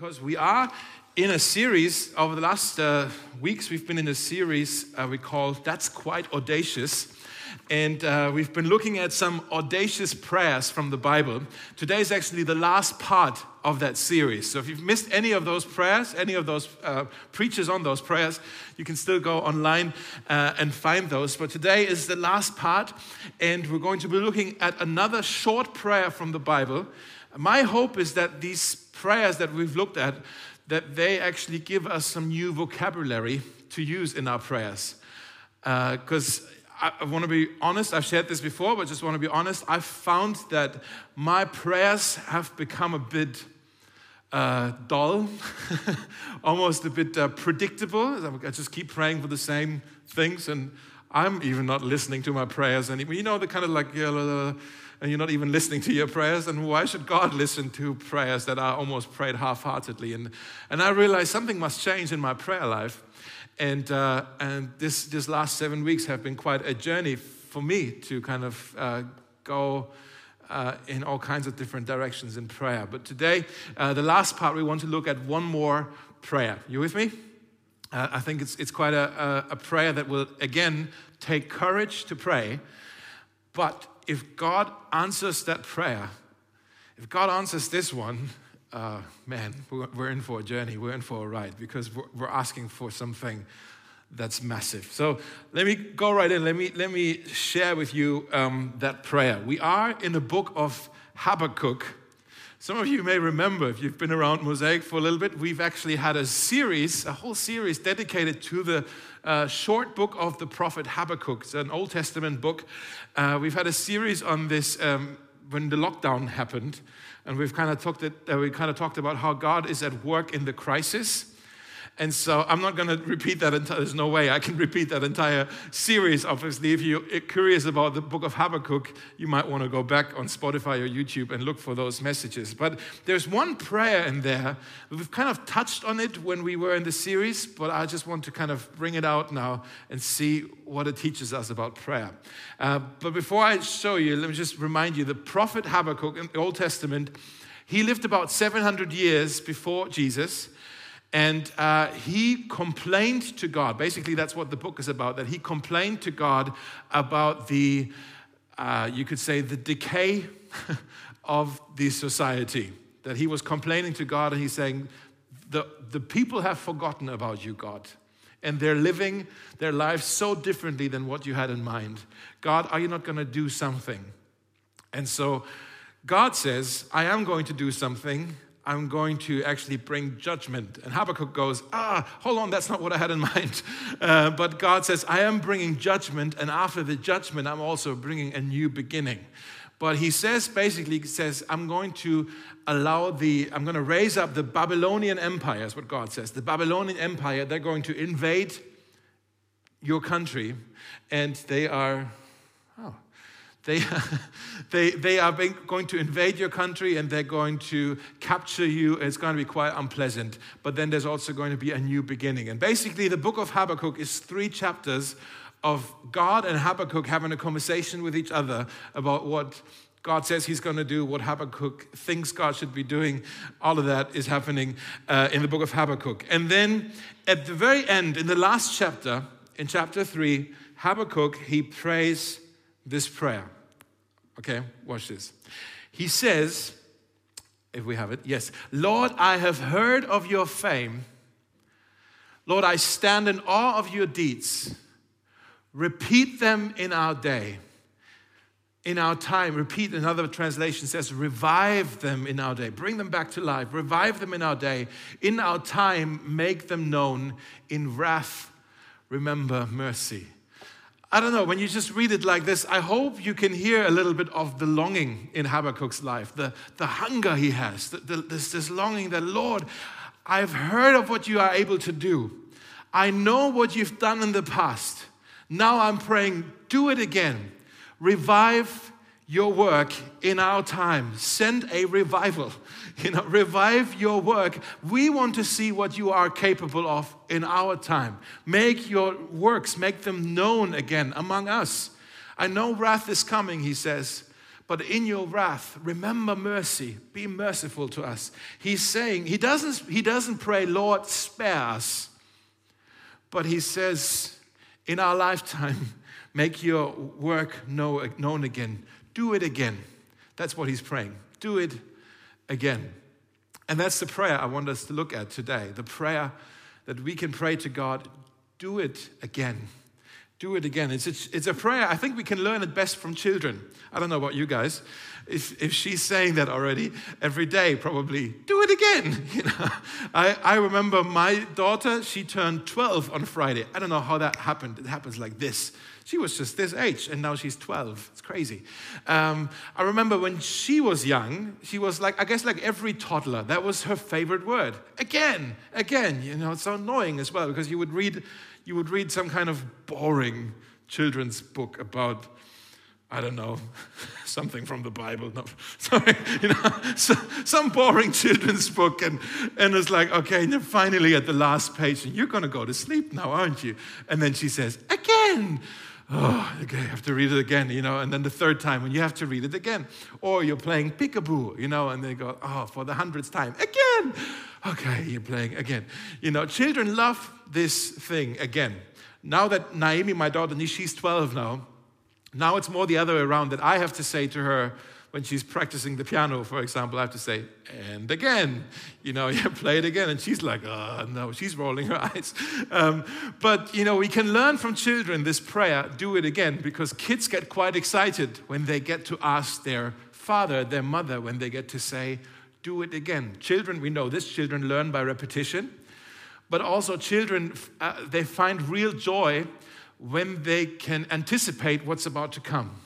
because we are in a series over the last uh, weeks. We've been in a series uh, we call That's Quite Audacious. And uh, we've been looking at some audacious prayers from the Bible. Today is actually the last part of that series. So if you've missed any of those prayers, any of those uh, preachers on those prayers, you can still go online uh, and find those. But today is the last part, and we're going to be looking at another short prayer from the Bible. My hope is that these prayers that we've looked at, that they actually give us some new vocabulary to use in our prayers. Because uh, I, I want to be honest, I've shared this before, but just want to be honest. I've found that my prayers have become a bit uh, dull, almost a bit uh, predictable. I just keep praying for the same things, and I'm even not listening to my prayers anymore. You know, the kind of like, and you're not even listening to your prayers, and why should God listen to prayers that are almost prayed half heartedly? And, and I realized something must change in my prayer life. And, uh, and this, this last seven weeks have been quite a journey for me to kind of uh, go uh, in all kinds of different directions in prayer. But today, uh, the last part, we want to look at one more prayer. You with me? Uh, I think it's, it's quite a, a, a prayer that will, again, take courage to pray. But if God answers that prayer, if God answers this one, uh, man, we're in for a journey, we're in for a ride because we're asking for something that's massive. So let me go right in. Let me, let me share with you um, that prayer. We are in the book of Habakkuk. Some of you may remember, if you've been around Mosaic for a little bit, we've actually had a series, a whole series dedicated to the uh, short book of the prophet Habakkuk. It's an Old Testament book. Uh, we've had a series on this um, when the lockdown happened. And we've kind of talked, uh, we kind of talked about how God is at work in the crisis. And so I'm not going to repeat that. There's no way I can repeat that entire series. Obviously, if you're curious about the book of Habakkuk, you might want to go back on Spotify or YouTube and look for those messages. But there's one prayer in there. We've kind of touched on it when we were in the series, but I just want to kind of bring it out now and see what it teaches us about prayer. Uh, but before I show you, let me just remind you the prophet Habakkuk in the Old Testament, he lived about 700 years before Jesus. And uh, he complained to God. Basically, that's what the book is about. That he complained to God about the, uh, you could say, the decay of the society. That he was complaining to God and he's saying, the, the people have forgotten about you, God. And they're living their lives so differently than what you had in mind. God, are you not going to do something? And so God says, I am going to do something I'm going to actually bring judgment. And Habakkuk goes, Ah, hold on, that's not what I had in mind. Uh, but God says, I am bringing judgment, and after the judgment, I'm also bringing a new beginning. But he says, basically, he says, I'm going to allow the, I'm going to raise up the Babylonian Empire, is what God says. The Babylonian Empire, they're going to invade your country, and they are, they, they, they are going to invade your country and they're going to capture you. It's going to be quite unpleasant. But then there's also going to be a new beginning. And basically, the book of Habakkuk is three chapters of God and Habakkuk having a conversation with each other about what God says he's going to do, what Habakkuk thinks God should be doing. All of that is happening uh, in the book of Habakkuk. And then at the very end, in the last chapter, in chapter three, Habakkuk, he prays this prayer. Okay, watch this. He says, if we have it, yes, Lord, I have heard of your fame. Lord, I stand in awe of your deeds. Repeat them in our day, in our time. Repeat, another translation says, revive them in our day. Bring them back to life. Revive them in our day. In our time, make them known. In wrath, remember mercy. I don't know, when you just read it like this, I hope you can hear a little bit of the longing in Habakkuk's life, the, the hunger he has, the, the, this, this longing that, Lord, I've heard of what you are able to do. I know what you've done in the past. Now I'm praying, do it again. Revive your work in our time. Send a revival. You know, revive your work. We want to see what you are capable of in our time. Make your works, make them known again among us. I know wrath is coming, he says, but in your wrath, remember mercy. Be merciful to us. He's saying, he doesn't, he doesn't pray, Lord, spare us. But he says, in our lifetime, make your work known again. Do it again. That's what he's praying. Do it again. And that's the prayer I want us to look at today. The prayer that we can pray to God do it again. Do it again. It's a, it's a prayer. I think we can learn it best from children. I don't know about you guys. If, if she's saying that already every day, probably do it again. You know, I, I remember my daughter, she turned 12 on Friday. I don't know how that happened. It happens like this. She was just this age, and now she's 12. It's crazy. Um, I remember when she was young, she was like, I guess, like every toddler, that was her favorite word. Again, again. You know, it's so annoying as well because you would read you would read some kind of boring children's book about, I don't know, something from the Bible. No, sorry, you know, so, some boring children's book, and, and it's like, okay, and you're finally at the last page, and you're going to go to sleep now, aren't you? And then she says, again. Oh, okay, I have to read it again, you know, and then the third time when you have to read it again. Or you're playing peekaboo, you know, and they go, oh, for the hundredth time, again. Okay, you're playing again. You know, children love this thing again. Now that Naomi, my daughter, she's 12 now, now it's more the other way around that I have to say to her when she's practicing the piano, for example, I have to say, and again, you know, yeah, play it again. And she's like, oh, no, she's rolling her eyes. Um, but, you know, we can learn from children this prayer, do it again, because kids get quite excited when they get to ask their father, their mother, when they get to say, do it again. Children, we know this, children learn by repetition, but also children, uh, they find real joy when they can anticipate what's about to come.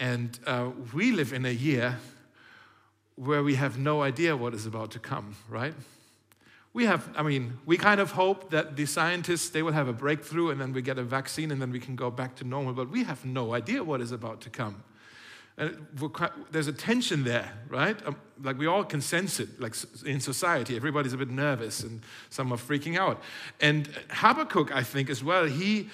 And uh, we live in a year where we have no idea what is about to come, right? We have, I mean, we kind of hope that the scientists, they will have a breakthrough and then we get a vaccine and then we can go back to normal, but we have no idea what is about to come. And quite, there's a tension there, right? Um, like we all can sense it, like in society. Everybody's a bit nervous and some are freaking out. And Habakkuk, I think, as well, he,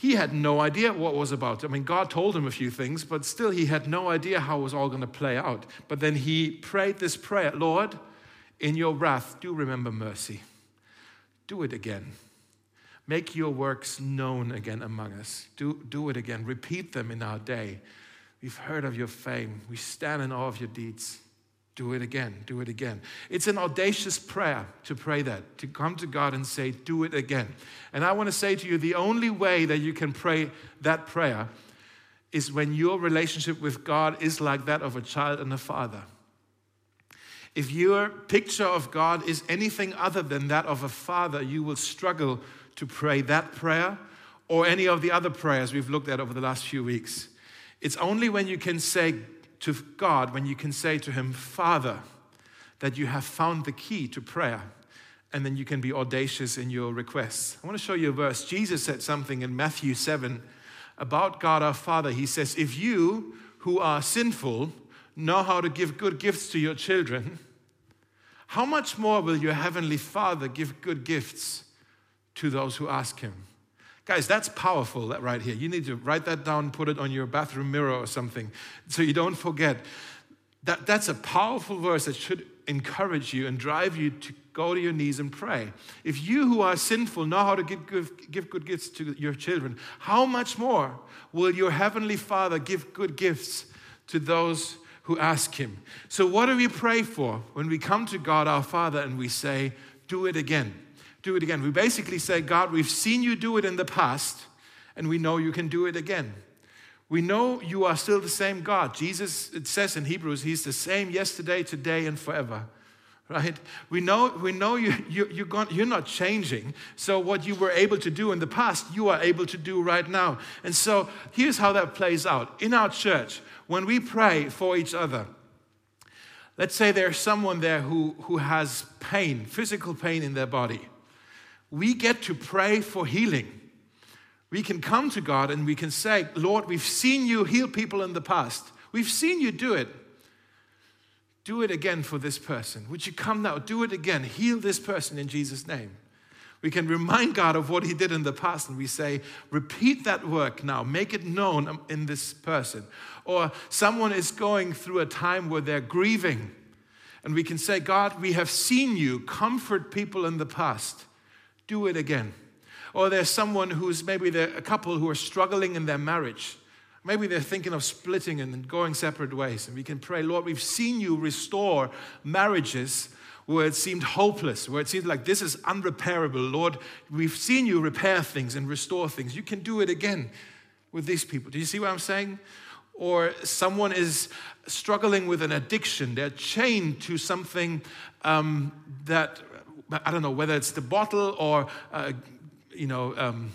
he had no idea what was about. I mean, God told him a few things, but still he had no idea how it was all going to play out. But then he prayed this prayer Lord, in your wrath, do remember mercy. Do it again. Make your works known again among us. Do, do it again. Repeat them in our day. We've heard of your fame. We stand in awe of your deeds. Do it again. Do it again. It's an audacious prayer to pray that, to come to God and say, Do it again. And I want to say to you the only way that you can pray that prayer is when your relationship with God is like that of a child and a father. If your picture of God is anything other than that of a father, you will struggle to pray that prayer or any of the other prayers we've looked at over the last few weeks. It's only when you can say to God, when you can say to Him, Father, that you have found the key to prayer. And then you can be audacious in your requests. I want to show you a verse. Jesus said something in Matthew 7 about God our Father. He says, If you who are sinful know how to give good gifts to your children, how much more will your heavenly Father give good gifts to those who ask Him? Guys, that's powerful that right here. You need to write that down, put it on your bathroom mirror or something so you don't forget. That, that's a powerful verse that should encourage you and drive you to go to your knees and pray. If you who are sinful know how to give, give, give good gifts to your children, how much more will your heavenly Father give good gifts to those who ask Him? So, what do we pray for when we come to God our Father and we say, Do it again? Do it again. We basically say, God, we've seen you do it in the past, and we know you can do it again. We know you are still the same God. Jesus, it says in Hebrews, He's the same yesterday, today, and forever. Right? We know, we know you, you, you're, gone, you're not changing. So, what you were able to do in the past, you are able to do right now. And so, here's how that plays out. In our church, when we pray for each other, let's say there's someone there who, who has pain, physical pain in their body we get to pray for healing. We can come to God and we can say, Lord, we've seen you heal people in the past. We've seen you do it. Do it again for this person. Would you come now? Do it again. Heal this person in Jesus' name. We can remind God of what He did in the past and we say, repeat that work now, make it known in this person. Or someone is going through a time where they're grieving and we can say, God, we have seen you comfort people in the past. Do it again. Or there's someone who's maybe a couple who are struggling in their marriage. Maybe they're thinking of splitting and going separate ways. And we can pray, Lord, we've seen you restore marriages where it seemed hopeless, where it seemed like this is unrepairable. Lord, we've seen you repair things and restore things. You can do it again with these people. Do you see what I'm saying? Or someone is struggling with an addiction, they're chained to something um, that, I don't know, whether it's the bottle or, uh, you know, um,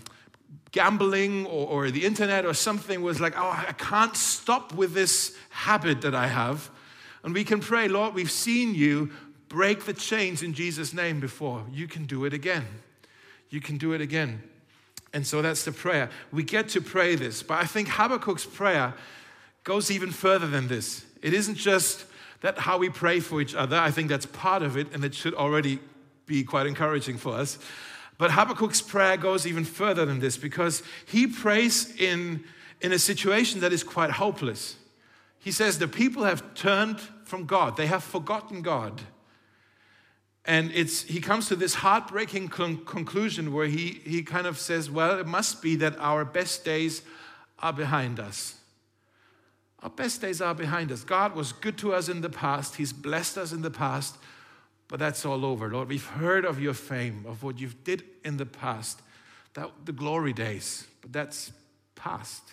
gambling or, or, the internet or something was like, oh, I can't stop with this habit that I have. And we can pray, Lord, we've seen you break the chains in Jesus' name before. You can do it again. You can do it again. And so that's the prayer. We get to pray this, but I think Habakkuk's prayer goes even further than this. It isn't just that how we pray for each other. I think that's part of it, and it should already be quite encouraging for us. But Habakkuk's prayer goes even further than this because he prays in, in a situation that is quite hopeless. He says, The people have turned from God, they have forgotten God. And it's, he comes to this heartbreaking con- conclusion where he, he kind of says, Well, it must be that our best days are behind us. Our best days are behind us. God was good to us in the past, He's blessed us in the past, but that's all over. Lord, we've heard of your fame, of what you've did in the past, that, the glory days, but that's past.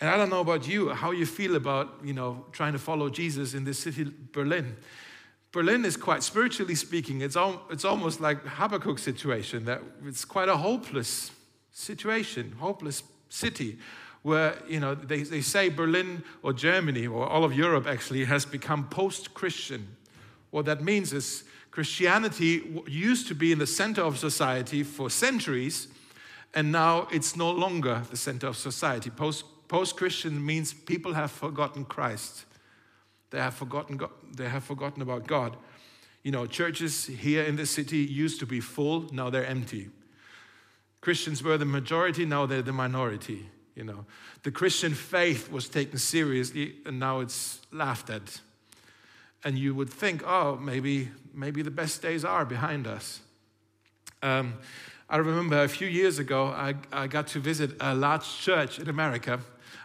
And I don't know about you, how you feel about, you know, trying to follow Jesus in this city, Berlin. Berlin is quite, spiritually speaking, it's, al- it's almost like Habakkuk's situation, that it's quite a hopeless situation, hopeless city, where, you know, they, they say Berlin or Germany or all of Europe actually has become post-Christian. What that means is Christianity used to be in the center of society for centuries, and now it's no longer the center of society. Post, post-Christian means people have forgotten Christ. They have forgotten, God, they have forgotten about God. You know, churches here in the city used to be full, now they're empty. Christians were the majority, now they're the minority. You know, the Christian faith was taken seriously, and now it's laughed at. And you would think, oh, maybe, maybe the best days are behind us. Um, I remember a few years ago, I, I got to visit a large church in America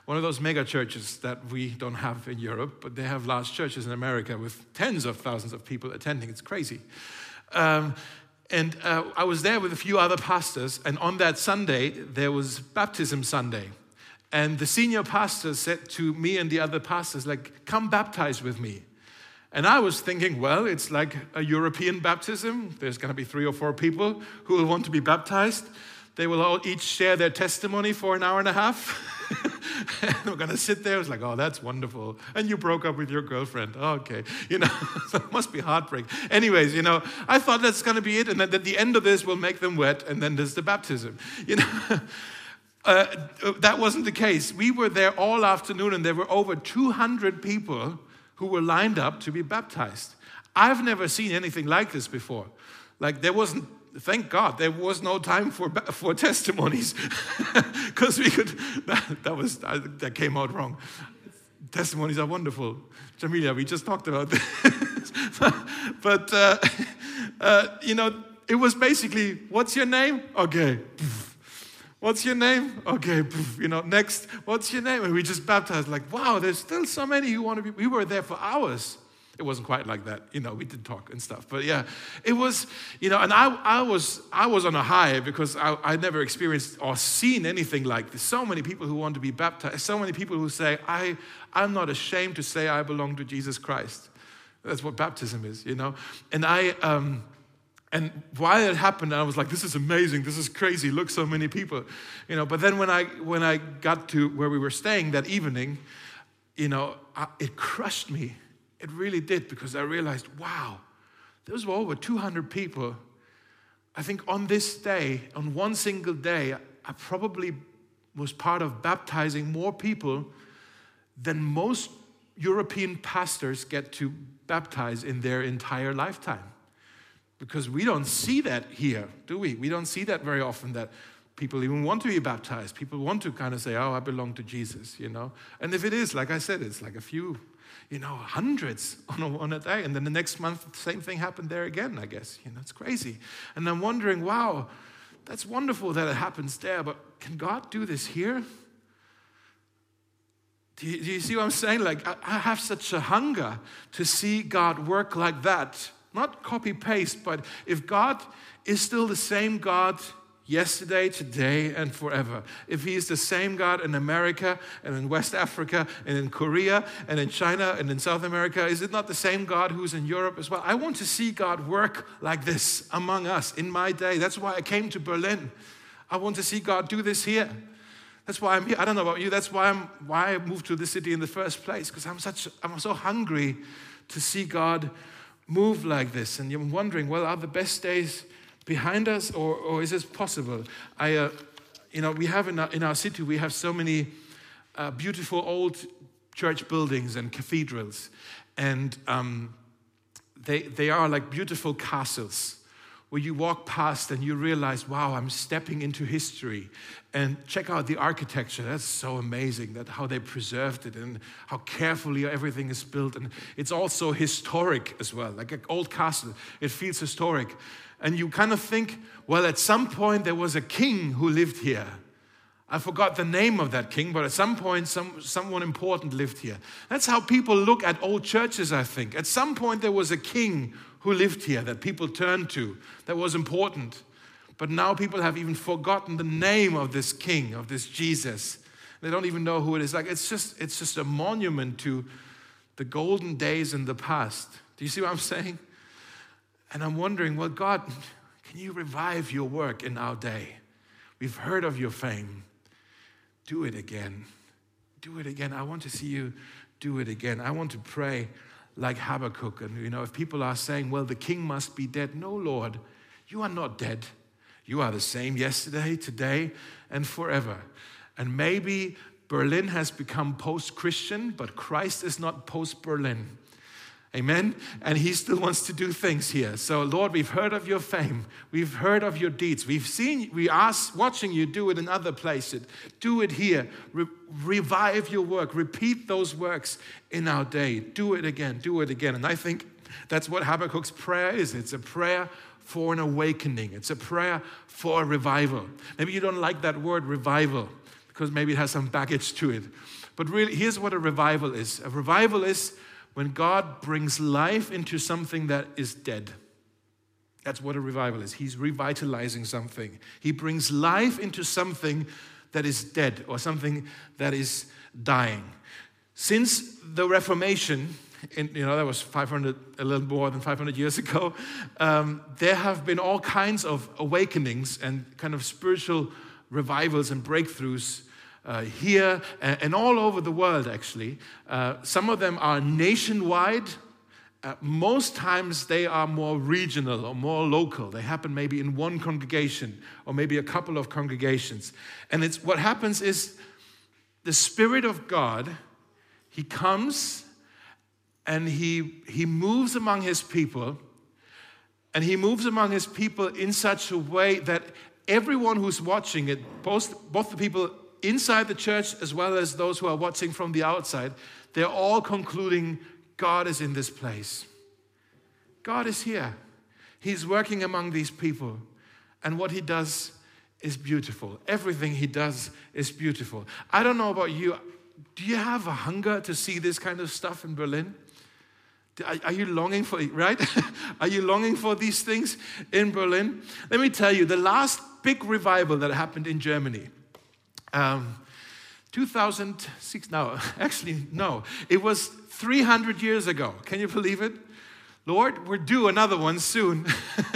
one of those mega churches that we don't have in Europe, but they have large churches in America with tens of thousands of people attending. It's crazy. Um, and uh, I was there with a few other pastors, and on that Sunday, there was Baptism Sunday. And the senior pastor said to me and the other pastors, like, come baptize with me. And I was thinking, well, it's like a European baptism. There's going to be three or four people who will want to be baptized. They will all each share their testimony for an hour and a half. and we're going to sit there. It's like, oh, that's wonderful. And you broke up with your girlfriend. Oh, okay. You know, must be heartbreak. Anyways, you know, I thought that's going to be it. And at the end of this, we'll make them wet. And then there's the baptism. You know, uh, that wasn't the case. We were there all afternoon, and there were over 200 people who were lined up to be baptized. I've never seen anything like this before. Like, there wasn't thank God there was no time for, for testimonies because we could, that, that was, that came out wrong. Testimonies are wonderful. Jamilia, we just talked about this. but, uh, uh, you know, it was basically, what's your name? Okay. What's your name? Okay, you know, next, what's your name? And we just baptized, like, wow, there's still so many who want to be. We were there for hours. It wasn't quite like that, you know. We did talk and stuff, but yeah, it was, you know. And I, I was, I was on a high because I, I never experienced or seen anything like this. So many people who want to be baptized. So many people who say, I, I'm not ashamed to say I belong to Jesus Christ. That's what baptism is, you know. And I, um, and while it happened, I was like, "This is amazing! This is crazy! Look, so many people, you know." But then when I when I got to where we were staying that evening, you know, I, it crushed me it really did because I realized, wow, there was over 200 people. I think on this day, on one single day, I probably was part of baptizing more people than most European pastors get to baptize in their entire lifetime. Because we don't see that here, do we? We don't see that very often that people even want to be baptized. People want to kind of say, oh, I belong to Jesus, you know? And if it is, like I said, it's like a few, you know, hundreds on a, on a day. And then the next month, the same thing happened there again, I guess. You know, it's crazy. And I'm wondering, wow, that's wonderful that it happens there, but can God do this here? Do you, do you see what I'm saying? Like, I, I have such a hunger to see God work like that. Not copy paste, but if God is still the same God yesterday, today, and forever. If He is the same God in America and in West Africa and in Korea and in China and in South America, is it not the same God who's in Europe as well? I want to see God work like this among us in my day. That's why I came to Berlin. I want to see God do this here. That's why I'm here. I don't know about you. That's why I'm why I moved to this city in the first place because I'm such I'm so hungry to see God move like this. And you're wondering, well, are the best days behind us, or, or is this possible? I, uh, you know, we have in our, in our city we have so many uh, beautiful old church buildings and cathedrals, and um, they they are like beautiful castles where you walk past and you realize, wow, I'm stepping into history. And check out the architecture. That's so amazing that how they preserved it and how carefully everything is built. And it's also historic as well, like an old castle. It feels historic. And you kind of think, well, at some point there was a king who lived here. I forgot the name of that king, but at some point, some, someone important lived here. That's how people look at old churches, I think. At some point, there was a king who lived here that people turned to, that was important. But now people have even forgotten the name of this king, of this Jesus. They don't even know who it is. Like it's just, it's just a monument to the golden days in the past. Do you see what I'm saying? And I'm wondering, well, God, can you revive your work in our day? We've heard of your fame. Do it again. Do it again. I want to see you do it again. I want to pray like Habakkuk. And, you know, if people are saying, well, the king must be dead, no, Lord, you are not dead. You are the same yesterday, today, and forever. And maybe Berlin has become post Christian, but Christ is not post Berlin. Amen. And he still wants to do things here. So, Lord, we've heard of your fame. We've heard of your deeds. We've seen, we are watching you do it in other places. Do it here. Re- revive your work. Repeat those works in our day. Do it again. Do it again. And I think that's what Habakkuk's prayer is it's a prayer for an awakening, it's a prayer for a revival. Maybe you don't like that word revival because maybe it has some baggage to it. But really, here's what a revival is a revival is when God brings life into something that is dead. That's what a revival is. He's revitalizing something. He brings life into something that is dead or something that is dying. Since the Reformation, in, you know, that was 500, a little more than 500 years ago, um, there have been all kinds of awakenings and kind of spiritual revivals and breakthroughs uh, here and all over the world, actually. Uh, some of them are nationwide. Uh, most times they are more regional or more local. They happen maybe in one congregation or maybe a couple of congregations. And it's what happens is the Spirit of God, He comes and He, he moves among His people. And He moves among His people in such a way that everyone who's watching it, both, both the people inside the church as well as those who are watching from the outside, they're all concluding God is in this place. God is here. He's working among these people. And what he does is beautiful. Everything he does is beautiful. I don't know about you. Do you have a hunger to see this kind of stuff in Berlin? Are, you longing for it, right? are you longing for these things in Berlin? Let me tell you, the last big revival that happened in Germany um, 2006, no, actually, no. It was 300 years ago. Can you believe it? Lord, we're due another one soon.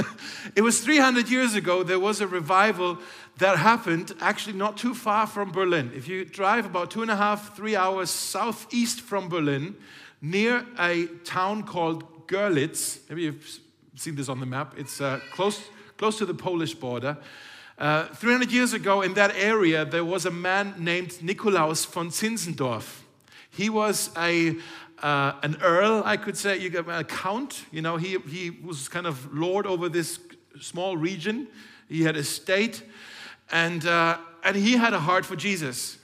it was 300 years ago, there was a revival that happened actually not too far from Berlin. If you drive about two and a half, three hours southeast from Berlin, near a town called Görlitz, maybe you've seen this on the map, it's uh, close, close to the Polish border. Uh, 300 years ago, in that area, there was a man named Nikolaus von Zinzendorf. He was a, uh, an earl, I could say, you a count. You know, he, he was kind of lord over this small region. He had a state, and, uh, and he had a heart for Jesus.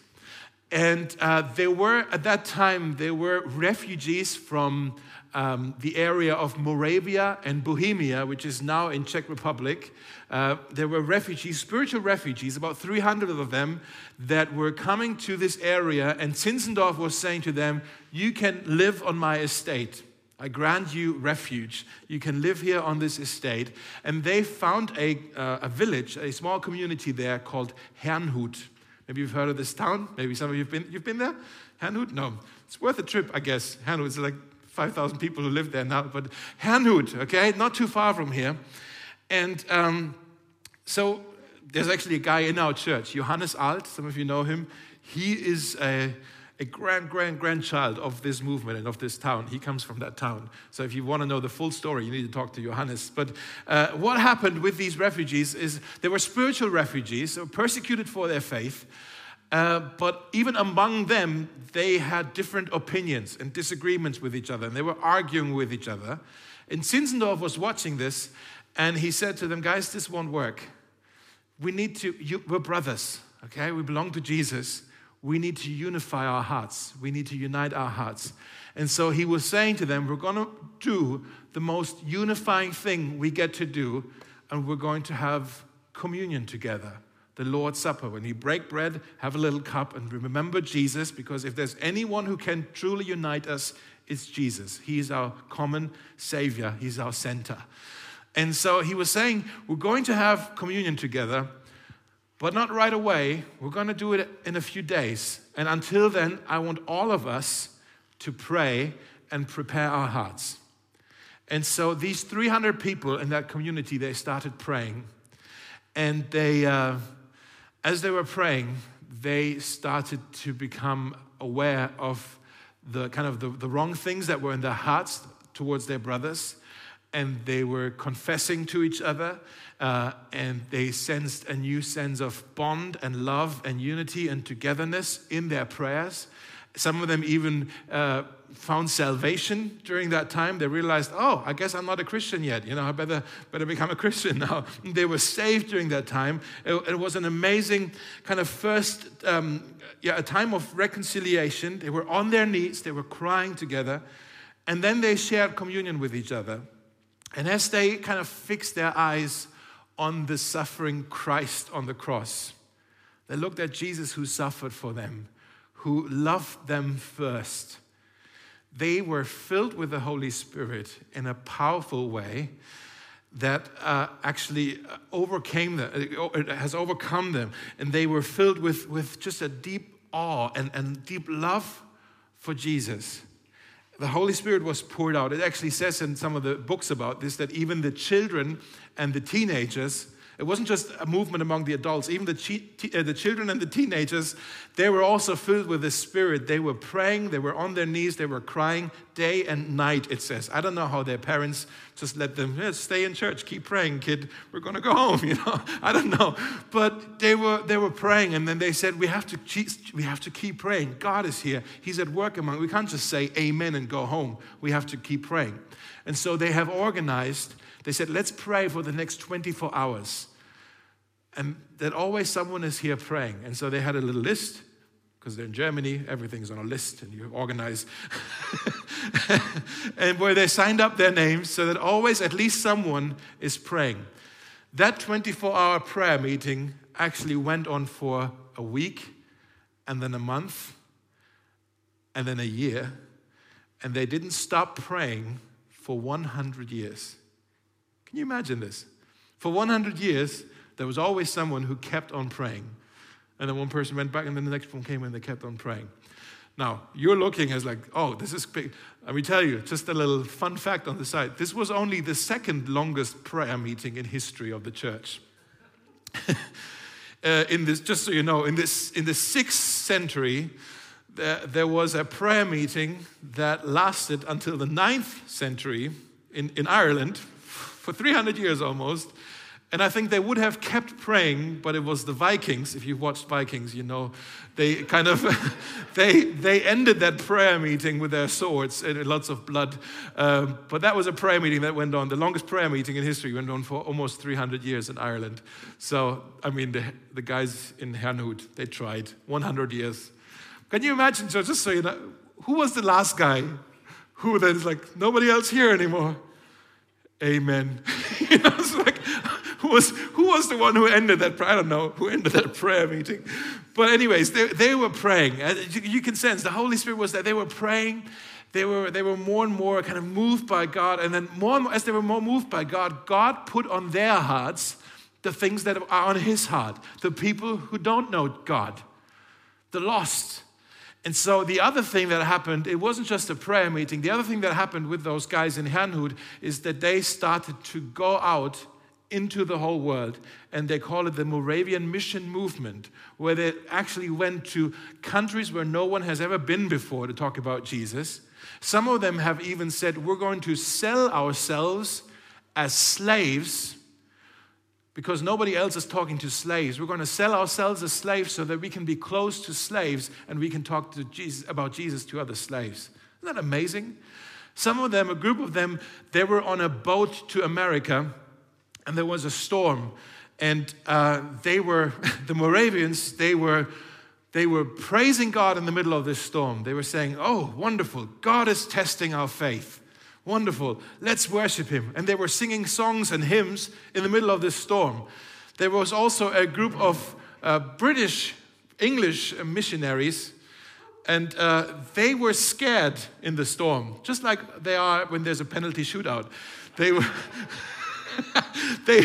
And uh, there were, at that time, there were refugees from um, the area of Moravia and Bohemia, which is now in Czech Republic. Uh, there were refugees, spiritual refugees, about 300 of them, that were coming to this area. And Zinzendorf was saying to them, You can live on my estate. I grant you refuge. You can live here on this estate. And they found a, uh, a village, a small community there called Herrnhut. Maybe you've heard of this town. Maybe some of you have been, you've been there? Herrnhut? No. It's worth a trip, I guess. Herrnhut is like 5,000 people who live there now, but Herrnhut, okay, not too far from here. And um, so there's actually a guy in our church, Johannes Alt, some of you know him. He is a, a grand, grand, grandchild of this movement and of this town. He comes from that town. So if you want to know the full story, you need to talk to Johannes. But uh, what happened with these refugees is they were spiritual refugees, so persecuted for their faith. Uh, but even among them, they had different opinions and disagreements with each other, and they were arguing with each other. And Zinzendorf was watching this, and he said to them, Guys, this won't work. We need to, you, we're brothers, okay? We belong to Jesus. We need to unify our hearts. We need to unite our hearts. And so he was saying to them, We're going to do the most unifying thing we get to do, and we're going to have communion together the Lord's Supper. When we break bread, have a little cup and remember Jesus, because if there's anyone who can truly unite us, it's Jesus. He is our common Savior, He's our center. And so he was saying, We're going to have communion together, but not right away. We're going to do it in a few days. And until then, I want all of us to pray and prepare our hearts. And so these 300 people in that community, they started praying. And they. Uh, as they were praying, they started to become aware of the kind of the, the wrong things that were in their hearts towards their brothers. And they were confessing to each other, uh, and they sensed a new sense of bond and love and unity and togetherness in their prayers. Some of them even uh, found salvation during that time. They realized, oh, I guess I'm not a Christian yet. You know, I better, better become a Christian now. They were saved during that time. It, it was an amazing kind of first, um, yeah, a time of reconciliation. They were on their knees, they were crying together, and then they shared communion with each other. And as they kind of fixed their eyes on the suffering Christ on the cross, they looked at Jesus who suffered for them who loved them first. They were filled with the Holy Spirit in a powerful way that uh, actually overcame them, it has overcome them. And they were filled with, with just a deep awe and, and deep love for Jesus. The Holy Spirit was poured out. It actually says in some of the books about this that even the children and the teenagers it wasn't just a movement among the adults, even the, chi- uh, the children and the teenagers, they were also filled with the Spirit. They were praying, they were on their knees, they were crying day and night, it says. I don't know how their parents just let them yeah, stay in church, keep praying, kid, we're going to go home, you know. I don't know. But they were, they were praying, and then they said, we have, to keep, we have to keep praying. God is here, He's at work among We can't just say amen and go home. We have to keep praying. And so they have organized, they said, let's pray for the next 24 hours and that always someone is here praying. And so they had a little list, because they're in Germany, everything's on a list and you organize. and where they signed up their names so that always at least someone is praying. That 24 hour prayer meeting actually went on for a week and then a month and then a year. And they didn't stop praying for 100 years. Can you imagine this? For 100 years, there was always someone who kept on praying. And then one person went back, and then the next one came and they kept on praying. Now, you're looking as like, oh, this is big. Let me tell you, just a little fun fact on the side. This was only the second longest prayer meeting in history of the church. uh, in this, just so you know, in this in the sixth century, there, there was a prayer meeting that lasted until the ninth century in, in Ireland for 300 years almost And I think they would have kept praying, but it was the Vikings. If you've watched Vikings, you know they kind of they they ended that prayer meeting with their swords and lots of blood. Um, but that was a prayer meeting that went on. The longest prayer meeting in history went on for almost 300 years in Ireland. So I mean, the, the guys in Herrnhut they tried 100 years. Can you imagine? So just so you know, who was the last guy who then is like nobody else here anymore? Amen. you know, who was, who was the one who ended that prayer? I don't know who ended that prayer meeting. But, anyways, they, they were praying. Uh, you, you can sense the Holy Spirit was that they were praying. They were, they were more and more kind of moved by God. And then, more, and more as they were more moved by God, God put on their hearts the things that are on His heart the people who don't know God, the lost. And so the other thing that happened, it wasn't just a prayer meeting. The other thing that happened with those guys in Herrnhut is that they started to go out into the whole world. And they call it the Moravian Mission Movement, where they actually went to countries where no one has ever been before to talk about Jesus. Some of them have even said, We're going to sell ourselves as slaves because nobody else is talking to slaves. We're going to sell ourselves as slaves so that we can be close to slaves and we can talk to Jesus, about Jesus to other slaves. Isn't that amazing? Some of them, a group of them, they were on a boat to America and there was a storm. And uh, they were, the Moravians, they were, they were praising God in the middle of this storm. They were saying, Oh, wonderful, God is testing our faith. Wonderful, let's worship Him. And they were singing songs and hymns in the middle of this storm. There was also a group of uh, British English missionaries, and uh, they were scared in the storm, just like they are when there's a penalty shootout. They were. they,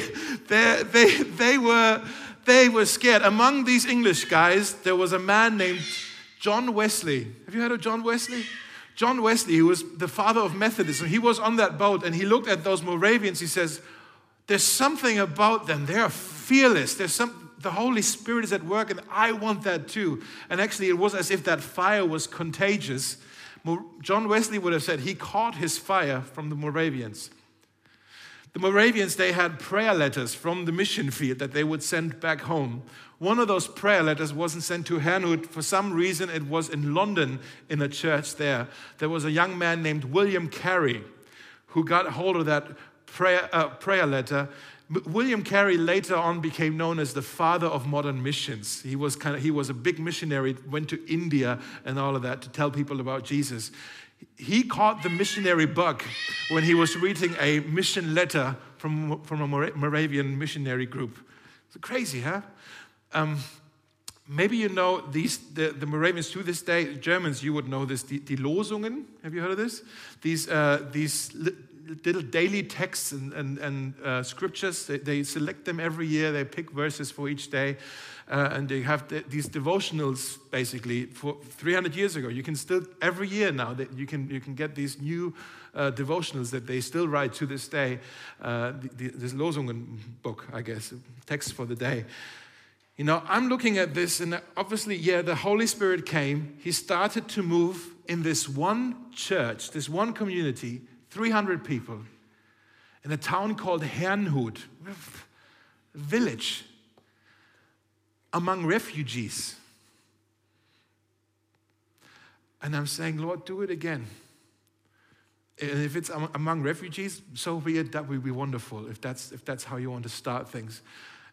they, they, they, were, they were scared. Among these English guys, there was a man named John Wesley. Have you heard of John Wesley? John Wesley, who was the father of Methodism, he was on that boat and he looked at those Moravians. He says, There's something about them. They are fearless. There's some, the Holy Spirit is at work, and I want that too. And actually, it was as if that fire was contagious. John Wesley would have said he caught his fire from the Moravians. The Moravians, they had prayer letters from the mission field that they would send back home. One of those prayer letters wasn't sent to Herrnhut. For some reason, it was in London in a church there. There was a young man named William Carey who got hold of that prayer, uh, prayer letter. William Carey later on became known as the father of modern missions. He was, kind of, he was a big missionary, went to India and all of that to tell people about Jesus he caught the missionary bug when he was reading a mission letter from, from a Moravian missionary group. It's crazy, huh? Um, maybe you know these, the, the Moravians to this day, Germans, you would know this, the, the Losungen. Have you heard of this? These, uh, these little daily texts and, and, and uh, scriptures, they, they, select them every year, they pick verses for each day. Uh, and they have the, these devotionals basically for 300 years ago. You can still every year now that you can you can get these new uh, devotionals that they still write to this day. Uh, the, this Losungen book, I guess, text for the day. You know, I'm looking at this, and obviously, yeah, the Holy Spirit came. He started to move in this one church, this one community, 300 people, in a town called Herrnhut, village among refugees. And I'm saying, Lord, do it again. And if it's among refugees, so be it. That would be wonderful if that's, if that's how you want to start things.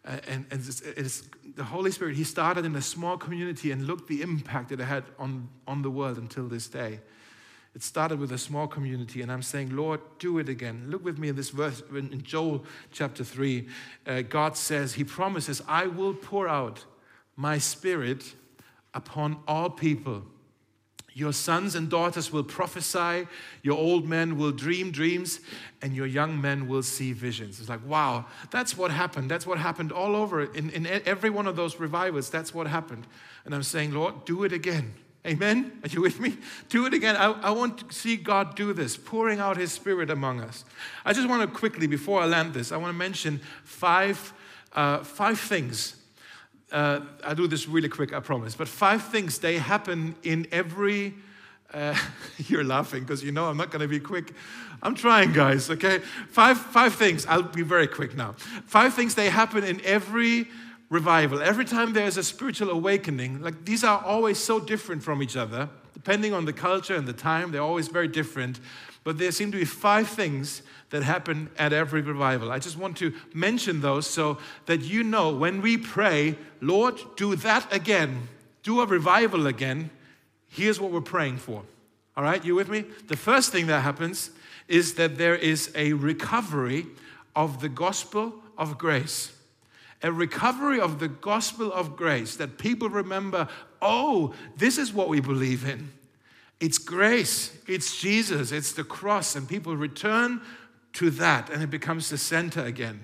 And, and it's, it's, the Holy Spirit, He started in a small community and looked the impact that it had on, on the world until this day. It started with a small community, and I'm saying, Lord, do it again. Look with me in this verse in Joel chapter 3. Uh, God says, He promises, I will pour out my spirit upon all people. Your sons and daughters will prophesy, your old men will dream dreams, and your young men will see visions. It's like, wow, that's what happened. That's what happened all over. In, in every one of those revivals, that's what happened. And I'm saying, Lord, do it again. Amen? Are you with me? Do it again. I, I want to see God do this, pouring out His Spirit among us. I just want to quickly, before I land this, I want to mention five, uh, five things. Uh, I'll do this really quick, I promise. But five things, they happen in every Uh, you're laughing because you know I'm not going to be quick. I'm trying, guys, okay? Five, five things. I'll be very quick now. Five things they happen in every revival. Every time there's a spiritual awakening, like these are always so different from each other, depending on the culture and the time, they're always very different. But there seem to be five things that happen at every revival. I just want to mention those so that you know when we pray, Lord, do that again, do a revival again, here's what we're praying for. All right, you with me? The first thing that happens is that there is a recovery of the gospel of grace. A recovery of the gospel of grace that people remember, oh, this is what we believe in. It's grace, it's Jesus, it's the cross, and people return to that and it becomes the center again.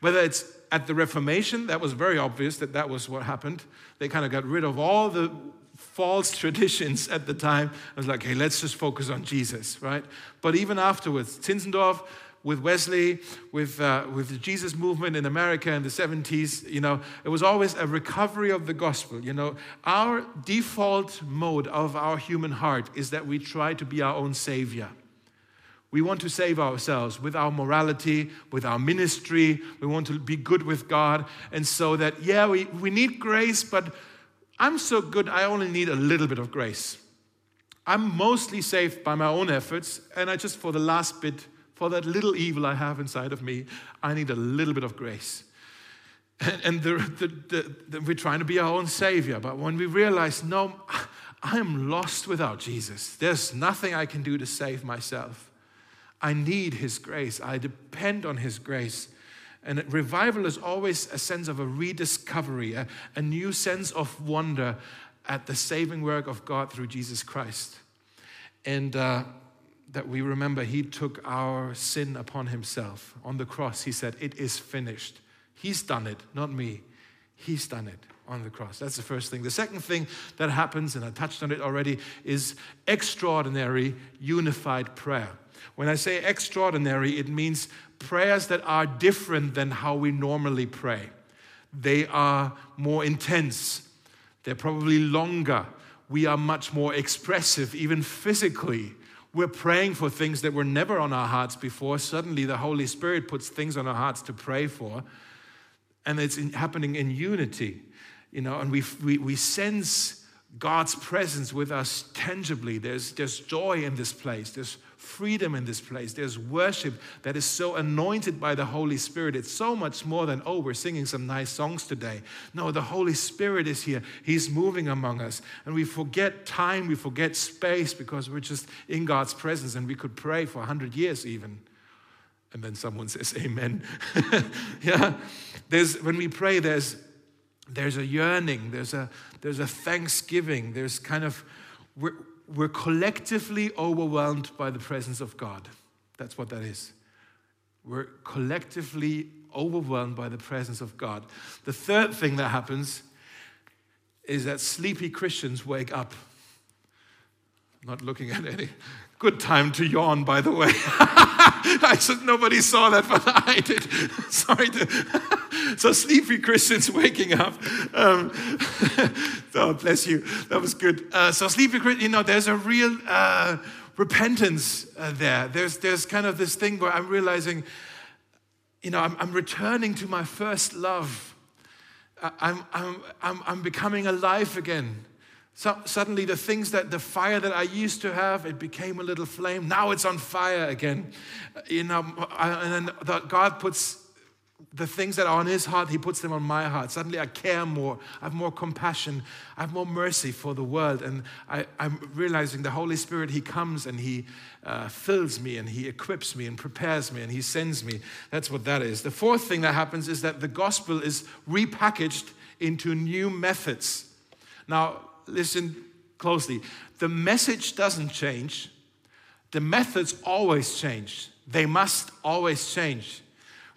Whether it's at the Reformation, that was very obvious that that was what happened. They kind of got rid of all the false traditions at the time. I was like, hey, let's just focus on Jesus, right? But even afterwards, Zinzendorf, with Wesley, with, uh, with the Jesus movement in America in the 70s, you know, it was always a recovery of the gospel. You know, our default mode of our human heart is that we try to be our own savior. We want to save ourselves with our morality, with our ministry. We want to be good with God. And so that, yeah, we, we need grace, but I'm so good, I only need a little bit of grace. I'm mostly saved by my own efforts, and I just, for the last bit, for that little evil I have inside of me, I need a little bit of grace. And, and the, the, the, we're trying to be our own savior, but when we realize, no, I am lost without Jesus, there's nothing I can do to save myself. I need His grace, I depend on His grace. And revival is always a sense of a rediscovery, a, a new sense of wonder at the saving work of God through Jesus Christ. And uh, that we remember He took our sin upon Himself. On the cross, He said, It is finished. He's done it, not me. He's done it on the cross. That's the first thing. The second thing that happens, and I touched on it already, is extraordinary unified prayer. When I say extraordinary, it means prayers that are different than how we normally pray. They are more intense, they're probably longer. We are much more expressive, even physically. We're praying for things that were never on our hearts before. Suddenly, the Holy Spirit puts things on our hearts to pray for, and it's in, happening in unity. You know, and we, we, we sense God's presence with us tangibly. There's, there's joy in this place. There's freedom in this place. There's worship that is so anointed by the Holy Spirit. It's so much more than, oh, we're singing some nice songs today. No, the Holy Spirit is here. He's moving among us. And we forget time, we forget space because we're just in God's presence and we could pray for 100 years even. And then someone says, Amen. yeah. There's, when we pray, there's, there's a yearning, there's a, there's a thanksgiving, there's kind of, we're, we're collectively overwhelmed by the presence of God. That's what that is. We're collectively overwhelmed by the presence of God. The third thing that happens is that sleepy Christians wake up. I'm not looking at any. Good time to yawn, by the way. I said nobody saw that, but I did. Sorry. To, so sleepy Christians waking up. Um, oh, bless you. That was good. Uh, so sleepy Christians, you know, there's a real uh, repentance uh, there. There's, there's kind of this thing where I'm realizing, you know, I'm, I'm returning to my first love. I'm, I'm, I'm, I'm becoming alive again. So suddenly, the things that the fire that I used to have, it became a little flame. Now it's on fire again. You know, and then God puts the things that are on His heart, He puts them on my heart. Suddenly, I care more. I have more compassion. I have more mercy for the world. And I, am realizing the Holy Spirit, He comes and He uh, fills me and He equips me and prepares me and He sends me. That's what that is. The fourth thing that happens is that the gospel is repackaged into new methods. Now, listen closely. The message doesn't change, the methods always change. They must always change.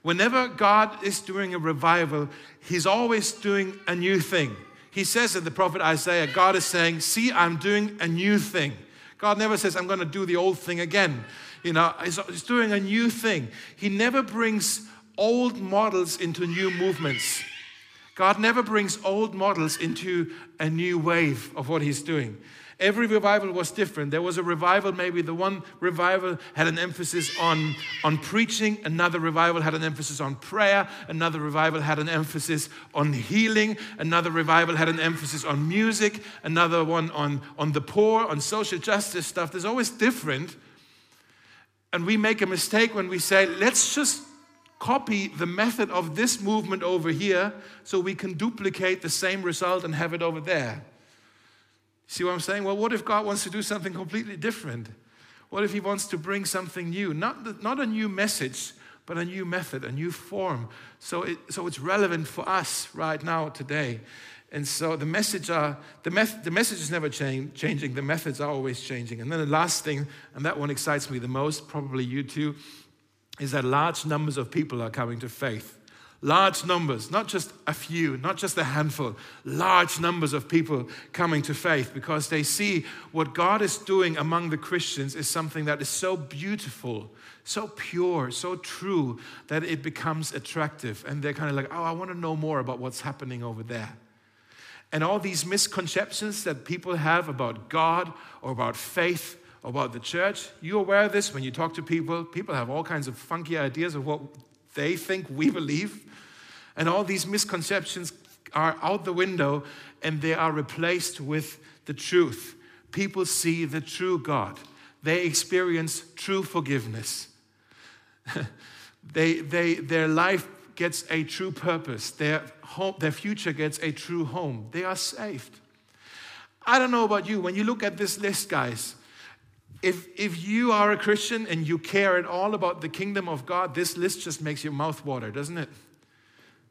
Whenever God is doing a revival, He's always doing a new thing. He says in the prophet Isaiah, God is saying, See, I'm doing a new thing. God never says, I'm going to do the old thing again. You know, He's doing a new thing. He never brings old models into new movements. God never brings old models into a new wave of what He's doing. Every revival was different. There was a revival, maybe the one revival had an emphasis on, on preaching, another revival had an emphasis on prayer, another revival had an emphasis on healing, another revival had an emphasis on music, another one on, on the poor, on social justice stuff. There's always different. And we make a mistake when we say, let's just copy the method of this movement over here so we can duplicate the same result and have it over there. See what I'm saying? Well, what if God wants to do something completely different? What if He wants to bring something new? Not, not a new message, but a new method, a new form. So, it, so it's relevant for us right now, today. And so the message, are, the, meth, the message is never change, changing, the methods are always changing. And then the last thing, and that one excites me the most, probably you too, is that large numbers of people are coming to faith. Large numbers, not just a few, not just a handful, large numbers of people coming to faith because they see what God is doing among the Christians is something that is so beautiful, so pure, so true that it becomes attractive. And they're kind of like, oh, I want to know more about what's happening over there. And all these misconceptions that people have about God or about faith or about the church, you aware of this when you talk to people? People have all kinds of funky ideas of what they think we believe. And all these misconceptions are out the window and they are replaced with the truth. People see the true God, they experience true forgiveness. they, they, their life gets a true purpose, their, home, their future gets a true home. They are saved. I don't know about you, when you look at this list, guys, if, if you are a Christian and you care at all about the kingdom of God, this list just makes your mouth water, doesn't it?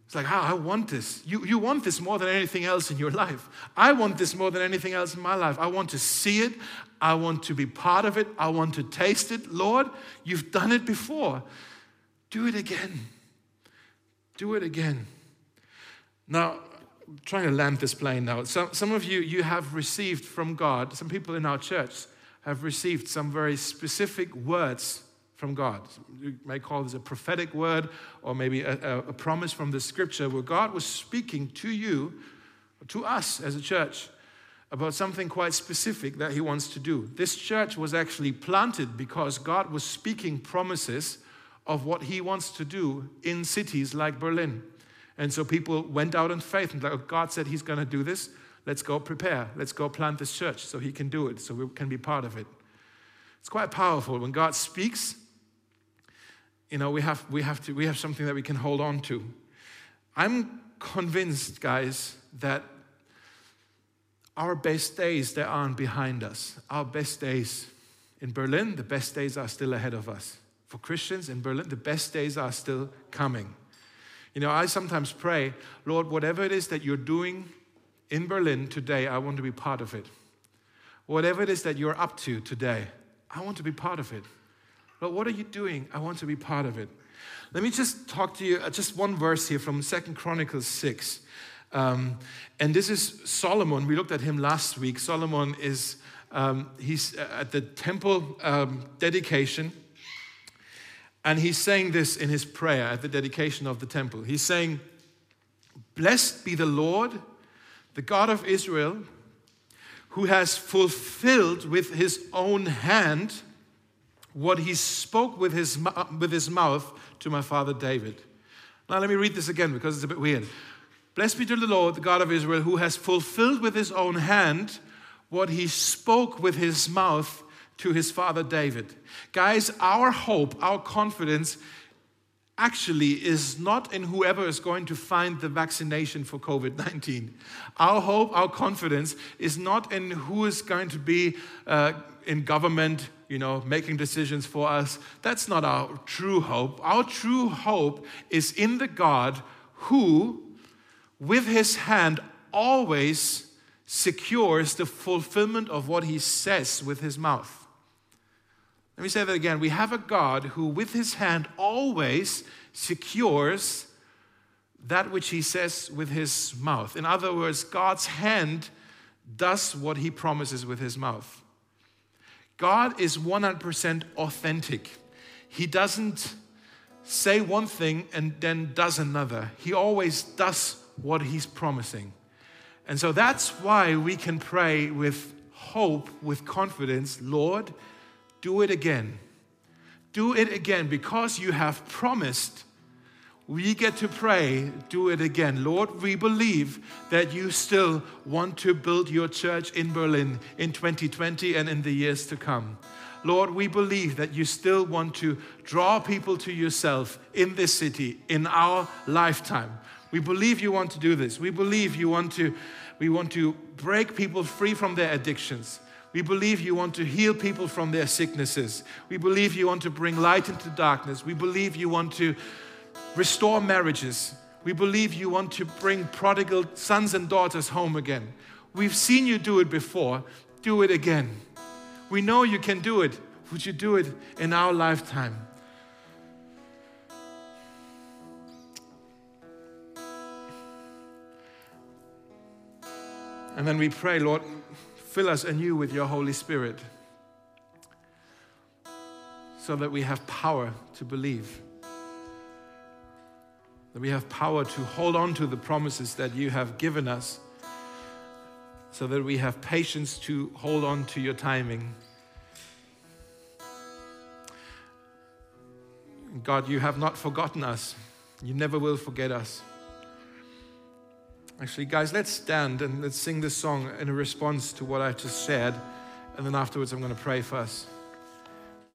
It's like, oh, I want this. You, you want this more than anything else in your life. I want this more than anything else in my life. I want to see it. I want to be part of it. I want to taste it. Lord, you've done it before. Do it again. Do it again. Now, I'm trying to land this plane now. Some, some of you, you have received from God, some people in our church have received some very specific words from God. You may call this a prophetic word or maybe a, a, promise from the scripture where God was speaking to you, to us as a church, about something quite specific that He wants to do. This church was actually planted because God was speaking promises of what He wants to do in cities like Berlin. And so people went out in faith and like, oh, God said He's going to do this. Let's go prepare. Let's go plant this church so He can do it, so we can be part of it. It's quite powerful when God speaks you know, we have, we have, to, we have something that we can hold on to. I'm convinced, guys, that our best days, they aren't behind us. Our best days in Berlin, the best days are still ahead of us. For Christians in Berlin, the best days are still coming. You know, I sometimes pray, Lord, whatever it is that you're doing in Berlin today, I want to be part of it. Whatever it is that you're up to today, I want to be part of it. But what are you doing? I want to be part of it. Let me just talk to you, uh, just one verse here from Second Chronicles 6. Um, and this is Solomon. We looked at him last week. Solomon is, um, he's uh, at the temple um, dedication. And he's saying this in his prayer at the dedication of the temple. He's saying, Blessed be the Lord, the God of Israel, who has fulfilled with his own hand what he spoke with his, with his mouth to my father David. Now, let me read this again because it's a bit weird. Blessed be to the Lord, the God of Israel, who has fulfilled with his own hand what he spoke with his mouth to his father David. Guys, our hope, our confidence actually is not in whoever is going to find the vaccination for COVID 19. Our hope, our confidence is not in who is going to be uh, in government you know, making decisions for us. That's not our true hope. Our true hope is in the God who, with his hand, always secures the fulfillment of what he says with his mouth. Let me say that again. We have a God who, with his hand, always secures that which he says with his mouth. In other words, God's hand does what he promises with his mouth. God is 100% authentic. He doesn't say one thing and then does another. He always does what he's promising. And so that's why we can pray with hope with confidence Lord, do it again. Do it again because you have promised. We get to pray, do it again. Lord, we believe that you still want to build your church in Berlin in 2020 and in the years to come. Lord, we believe that you still want to draw people to yourself in this city, in our lifetime. We believe you want to do this. We believe you want to, we want to break people free from their addictions. We believe you want to heal people from their sicknesses. We believe you want to bring light into darkness. We believe you want to restore marriages. We believe you want to bring prodigal sons and daughters home again. We've seen you do it before. Do it again. We know you can do it. Would you do it in our lifetime? And then we pray, Lord, fill us anew with your Holy Spirit so that we have power to believe, that we have power to hold on to the promises that you have given us, so that we have patience to hold on to your timing. God, you have not forgotten us. You never will forget us. Actually, guys, let's stand and let's sing this song in a response to what I've just said. And then afterwards, I'm going to pray for us.